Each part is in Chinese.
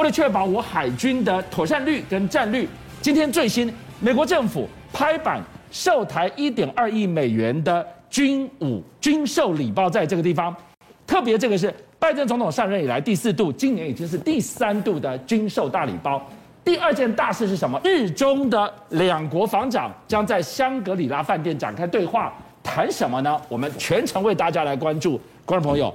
为了确保我海军的妥善率跟战率，今天最新，美国政府拍板售台一点二亿美元的军武军售礼包，在这个地方，特别这个是拜登总统上任以来第四度，今年已经是第三度的军售大礼包。第二件大事是什么？日中的两国防长将在香格里拉饭店展开对话，谈什么呢？我们全程为大家来关注，观众朋友。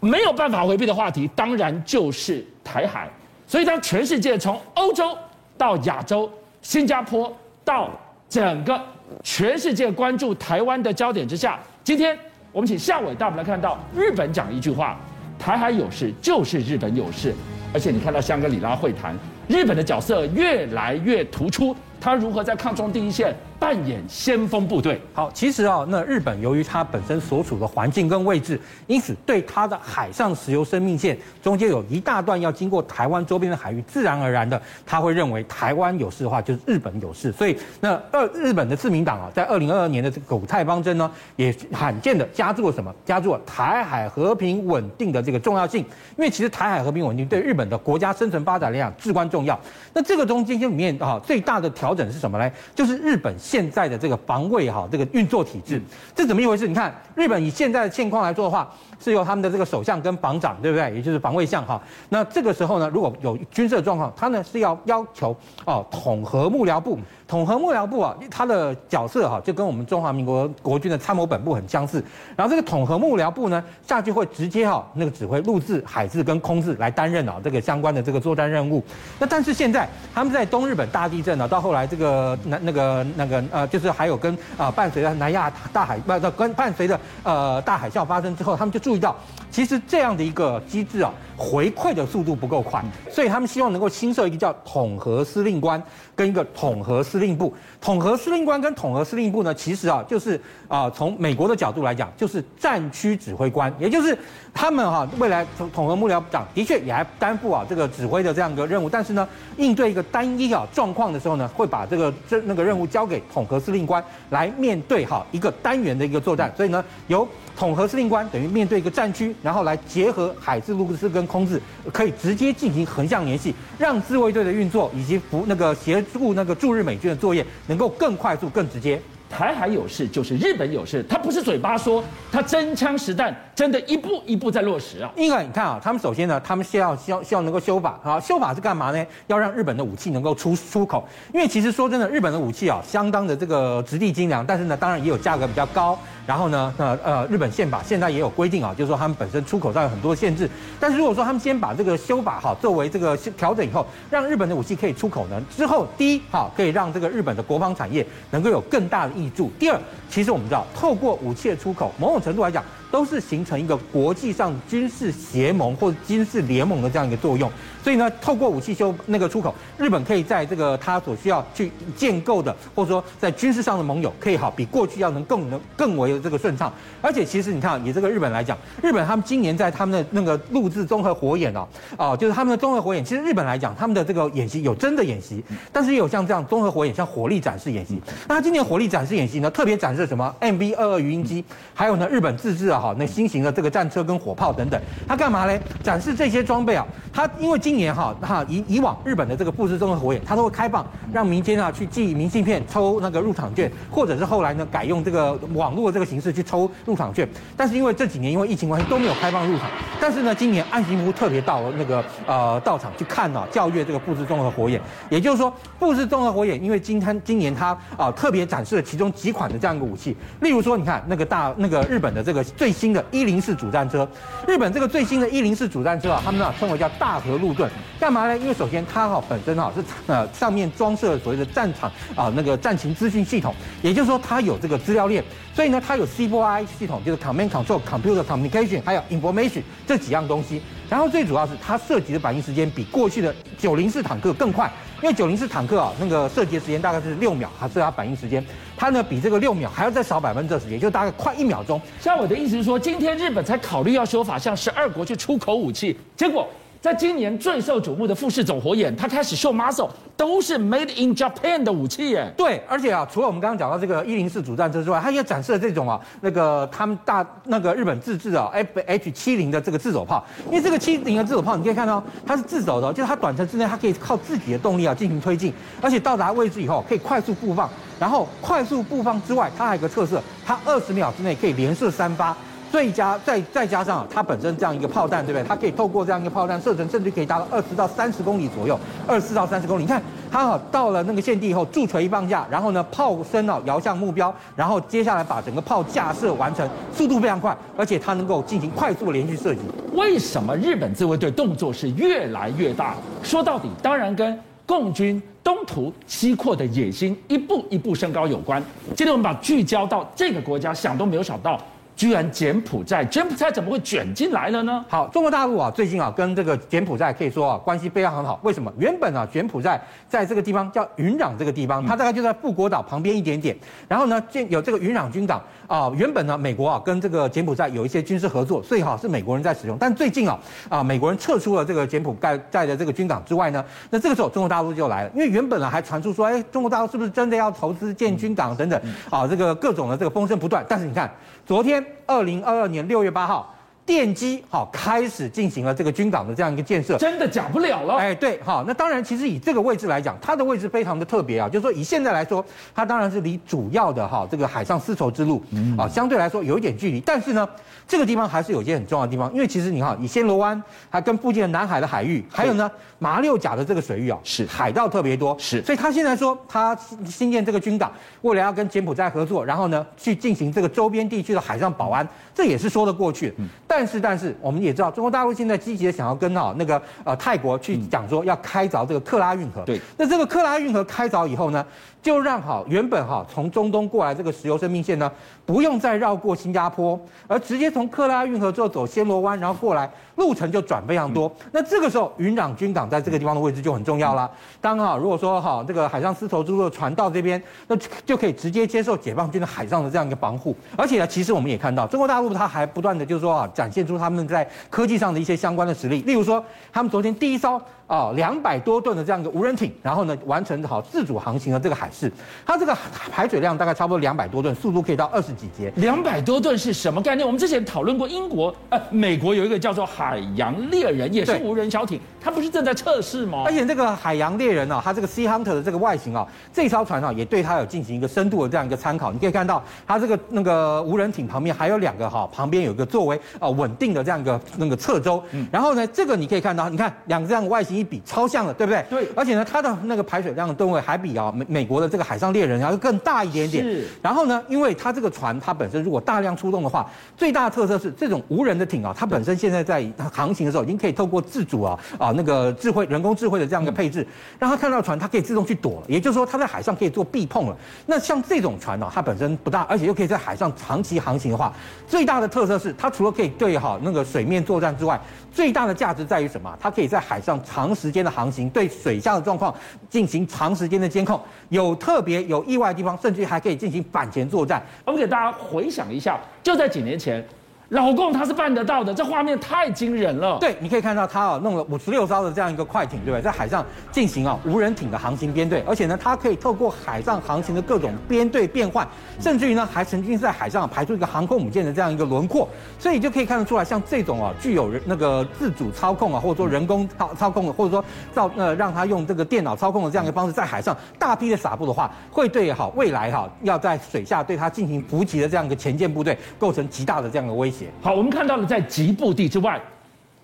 没有办法回避的话题，当然就是台海。所以，当全世界从欧洲到亚洲、新加坡到整个全世界关注台湾的焦点之下，今天我们请夏伟带我们来看到日本讲一句话：台海有事就是日本有事。而且，你看到香格里拉会谈，日本的角色越来越突出，他如何在抗中第一线？扮演先锋部队。好，其实啊，那日本由于它本身所处的环境跟位置，因此对它的海上石油生命线中间有一大段要经过台湾周边的海域，自然而然的，他会认为台湾有事的话，就是日本有事。所以，那二日本的自民党啊，在二零二二年的这个狗泰方针呢，也罕见的加注了什么？加注了台海和平稳定的这个重要性。因为其实台海和平稳定对日本的国家生存发展来讲至关重要。那这个中间里面啊，最大的调整是什么呢？就是日本。现在的这个防卫哈，这个运作体制，这怎么一回事？你看，日本以现在的现况来做的话，是由他们的这个首相跟防长，对不对？也就是防卫相哈。那这个时候呢，如果有军事状况，他呢是要要求哦统合幕僚部。统合幕僚部啊，它的角色哈，就跟我们中华民国国军的参谋本部很相似。然后这个统合幕僚部呢，下去会直接哈那个指挥陆制、海制跟空制来担任啊这个相关的这个作战任务。那但是现在他们在东日本大地震呢，到后来这个那那个那个呃，就是还有跟啊伴随着南亚大海不跟伴随着呃大海啸发生之后，他们就注意到，其实这样的一个机制啊，回馈的速度不够快，所以他们希望能够新设一个叫统合司令官跟一个统合司。司令部、统合司令官跟统合司令部呢，其实啊，就是啊，从美国的角度来讲，就是战区指挥官，也就是他们哈、啊，未来统统合幕僚长的确也还担负啊这个指挥的这样一个任务，但是呢，应对一个单一啊状况的时候呢，会把这个这那个任务交给统合司令官来面对哈一个单元的一个作战，所以呢，由统合司令官等于面对一个战区，然后来结合海自、陆自跟空自，可以直接进行横向联系，让自卫队的运作以及服那个协助那个驻日美军的作业能够更快速、更直接。台海有事就是日本有事，他不是嘴巴说，他真枪实弹，真的一步一步在落实啊。因为你看啊，他们首先呢，他们先要需要需要能够修法啊，修法是干嘛呢？要让日本的武器能够出出口。因为其实说真的，日本的武器啊，相当的这个质地精良，但是呢，当然也有价格比较高。然后呢，那呃，日本宪法现在也有规定啊，就是说他们本身出口上有很多限制。但是如果说他们先把这个修法哈作为这个调整以后，让日本的武器可以出口呢，之后第一哈可以让这个日本的国防产业能够有更大的益处。第二，其实我们知道，透过武器的出口，某种程度来讲，都是形成一个国际上军事协盟或者军事联盟的这样一个作用。所以呢，透过武器修那个出口，日本可以在这个他所需要去建构的，或者说在军事上的盟友，可以好比过去要能更能更为这个顺畅。而且其实你看，以这个日本来讲，日本他们今年在他们的那个陆自综合火演哦，哦，就是他们的综合火演，其实日本来讲，他们的这个演习有真的演习，但是也有像这样综合火演，像火力展示演习。那他今年火力展示演习呢，特别展示了什么？MV 二二鱼鹰机，还有呢日本自制啊哈那新型的这个战车跟火炮等等。他干嘛呢？展示这些装备啊，他因为今年哈，哈以以往日本的这个布置综合火眼，他都会开放让民间啊去寄明信片、抽那个入场券，或者是后来呢改用这个网络的这个形式去抽入场券。但是因为这几年因为疫情关系都没有开放入场。但是呢，今年岸信夫特别到那个呃到场去看啊，教阅这个布置综合火眼。也就是说，布置综合火眼因为今天今年它啊特别展示了其中几款的这样一个武器，例如说你看那个大那个日本的这个最新的一零式主战车，日本这个最新的一零式主战车啊，他们啊称为叫大大和路盾。干嘛呢？因为首先它哈本身哈是呃上面装设所谓的战场啊那个战情资讯系统，也就是说它有这个资料链，所以呢它有 C4I 系统，就是 Command Control Computer Communication，还有 Information 这几样东西。然后最主要是它涉及的反应时间比过去的九零式坦克更快，因为九零式坦克啊那个射击的时间大概是六秒，还是它反应时间，它呢比这个六秒还要再少百分之二十，也就大概快一秒钟。像我的意思是说，今天日本才考虑要修法向十二国去出口武器，结果。在今年最受瞩目的富士总火眼，他开始秀 muscle，都是 made in Japan 的武器耶。对，而且啊，除了我们刚刚讲到这个一零四主战车之外，它也展示了这种啊，那个他们大那个日本自制的 F H 七零的这个自走炮。因为这个七零的自走炮，你可以看到它是自走的，就是它短程之内它可以靠自己的动力啊进行推进，而且到达位置以后可以快速布放，然后快速布放之外，它还有个特色，它二十秒之内可以连射三发。最加再再加上它本身这样一个炮弹，对不对？它可以透过这样一个炮弹射程，甚至可以达到二十到三十公里左右，二十到三十公里。你看它好到了那个现地以后，驻垂一放下，然后呢炮身啊摇向目标，然后接下来把整个炮架设完成，速度非常快，而且它能够进行快速连续射击。为什么日本自卫队动作是越来越大？说到底，当然跟共军东突西扩的野心一步一步升高有关。今天我们把聚焦到这个国家，想都没有想到。居然柬埔寨，柬埔寨怎么会卷进来了呢？好，中国大陆啊，最近啊，跟这个柬埔寨可以说啊，关系非常很好。为什么？原本啊，柬埔寨在这个地方叫云壤这个地方，它大概就在富国岛旁边一点点。然后呢，建有这个云壤军港啊。原本呢，美国啊跟这个柬埔寨有一些军事合作，所以哈是美国人在使用。但最近啊啊，美国人撤出了这个柬埔寨在的这个军港之外呢，那这个时候中国大陆就来了，因为原本呢还传出说，哎，中国大陆是不是真的要投资建军港等等啊？这个各种的这个风声不断。但是你看，昨天二零二二。年六月八号，奠基好开始进行了这个军港的这样一个建设，真的假不了了。哎，对，好，那当然，其实以这个位置来讲，它的位置非常的特别啊，就是说以现在来说，它当然是离主要的哈这个海上丝绸之路啊相对来说有一点距离，但是呢，这个地方还是有一些很重要的地方，因为其实你看，以暹罗湾还跟附近的南海的海域，还有呢马六甲的这个水域啊，是。海盗特别多，是，所以他现在说他新建这个军港，为了要跟柬埔寨合作，然后呢去进行这个周边地区的海上保安，这也是说得过去。的。但是，但是我们也知道，中国大陆现在积极的想要跟啊那个呃泰国去讲说要开凿这个克拉运河。对，那这个克拉运河开凿以后呢，就让好原本哈从中东过来这个石油生命线呢，不用再绕过新加坡，而直接从克拉运河之后走暹罗湾，然后过来，路程就转非常多。那这个时候云壤军港在这个地方的位置就很重要了。当哈如果说哈这个海上丝绸之路的船到这边，那就可以直接接受解放军的海上的这样一个防护。而且呢，其实我们也看到中国大陆它还不断的就是说啊，展现出他们在科技上的一些相关的实力。例如说，他们昨天第一艘。啊，两百多吨的这样一个无人艇，然后呢，完成好自主航行的这个海事，它这个排水量大概差不多两百多吨，速度可以到二十几节。两百多吨是什么概念？我们之前讨论过，英国呃，美国有一个叫做海洋猎人，也是无人小艇，它不是正在测试吗？而且这个海洋猎人呢、啊，它这个 Sea Hunter 的这个外形啊，这艘船啊，也对它有进行一个深度的这样一个参考。你可以看到，它这个那个无人艇旁边还有两个哈，旁边有一个作为啊稳定的这样一个那个侧舟。嗯，然后呢，这个你可以看到，你看两个这样的外形一比，超像了。对不对？对，而且呢，它的那个排水量的吨位还比啊美美国的这个海上猎人要更大一点点。是。然后呢，因为它这个船它本身如果大量出动的话，最大的特色是这种无人的艇啊，它本身现在在航行的时候已经可以透过自主啊啊那个智慧人工智慧的这样一个配置，让它看到船它可以自动去躲了。也就是说，它在海上可以做避碰了。那像这种船呢、啊，它本身不大，而且又可以在海上长期航行的话，最大的特色是它除了可以对好那个水面作战之外，最大的价值在于什么？它可以在海上长时间的航行。对水下的状况进行长时间的监控，有有特别有意外的地方，甚至还可以进行反潜作战。我们给大家回想一下，就在几年前。老共他是办得到的，这画面太惊人了。对，你可以看到他啊弄了五十六艘的这样一个快艇，对不对？在海上进行啊无人艇的航行编队，而且呢，它可以透过海上航行的各种编队变换，甚至于呢还曾经在海上排出一个航空母舰的这样一个轮廓，所以你就可以看得出来，像这种啊具有人那个自主操控啊，或者说人工操操控的，或者说造呃让他用这个电脑操控的这样一个方式在海上大批的撒布的话，会对好未来哈要在水下对它进行伏击的这样一个前舰部队构成极大的这样的威胁。好，我们看到了在吉布地之外，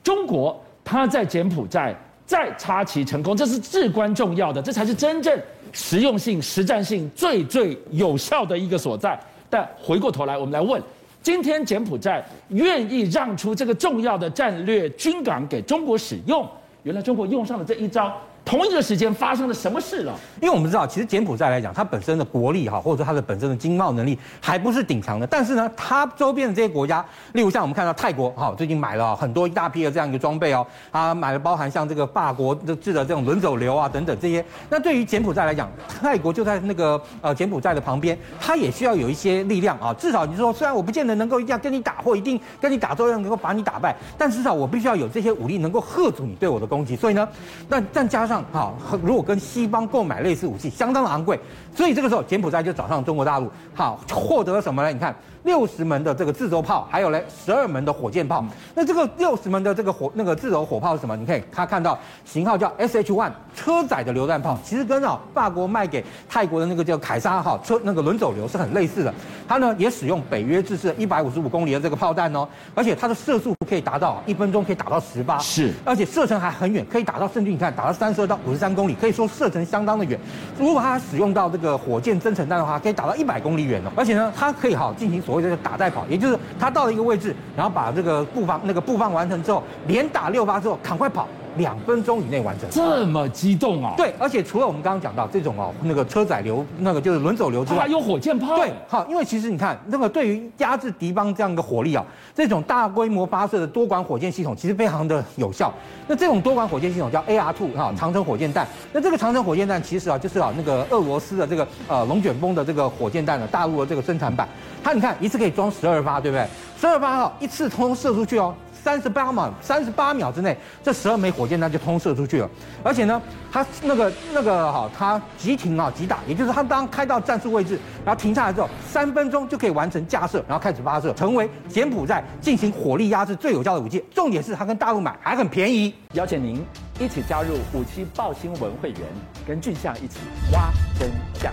中国它在柬埔寨再插旗成功，这是至关重要的，这才是真正实用性、实战性最最有效的一个所在。但回过头来，我们来问：今天柬埔寨愿意让出这个重要的战略军港给中国使用？原来中国用上了这一招，同一个时间发生了什么事了？因为我们知道，其实柬埔寨来讲，它本身的国力哈，或者说它的本身的经贸能力还不是顶强的。但是呢，它周边的这些国家，例如像我们看到泰国哈，最近买了很多一大批的这样一个装备哦，它买了包含像这个法国的制的这种轮走流啊等等这些。那对于柬埔寨来讲，泰国就在那个呃柬埔寨的旁边，它也需要有一些力量啊。至少你说，虽然我不见得能够一定要跟你打，或一定跟你打，都要能够把你打败，但至少我必须要有这些武力能够吓阻你对我的攻击。所以呢，那再加上哈，如果跟西方购买类似武器，相当的昂贵，所以这个时候柬埔寨就找上中国大陆，好，获得了什么呢？你看。六十门的这个自走炮，还有嘞十二门的火箭炮。那这个六十门的这个火那个自走火炮是什么？你可以他看到型号叫 SH One 车载的榴弹炮，其实跟啊法国卖给泰国的那个叫凯撒号车那个轮走流是很类似的。它呢也使用北约制式一百五十五公里的这个炮弹哦，而且它的射速可以达到一分钟可以打到十八，是，而且射程还很远，可以打到甚至你看打到三十到五十三公里，可以说射程相当的远。如果它使用到这个火箭增程弹的话，可以打到一百公里远哦，而且呢它可以哈进行所。谓的打带跑，也就是它到了一个位置，然后把这个布防那个布放完成之后，连打六发之后，赶快跑。两分钟以内完成，这么激动啊！对，而且除了我们刚刚讲到这种哦，那个车载流，那个就是轮走流之外，还有火箭炮。对，好，因为其实你看，那个对于压制敌方这样一个火力啊，这种大规模发射的多管火箭系统其实非常的有效。那这种多管火箭系统叫 AR-2 哈，长城火箭弹。那这个长城火箭弹其实啊，就是啊那个俄罗斯的这个呃龙卷风的这个火箭弹的大陆的这个生产版。它你看一次可以装十二发，对不对？十二发哈，一次通通射出去哦。三十八秒，三十八秒之内，这十二枚火箭弹就通射出去了。而且呢，它那个那个哈，它急停啊，急打，也就是它当开到战术位置，然后停下来之后，三分钟就可以完成架设，然后开始发射，成为柬埔寨进行火力压制最有效的武器。重点是它跟大陆买还很便宜。邀请您一起加入五七爆新闻会员，跟俊相一起挖真相。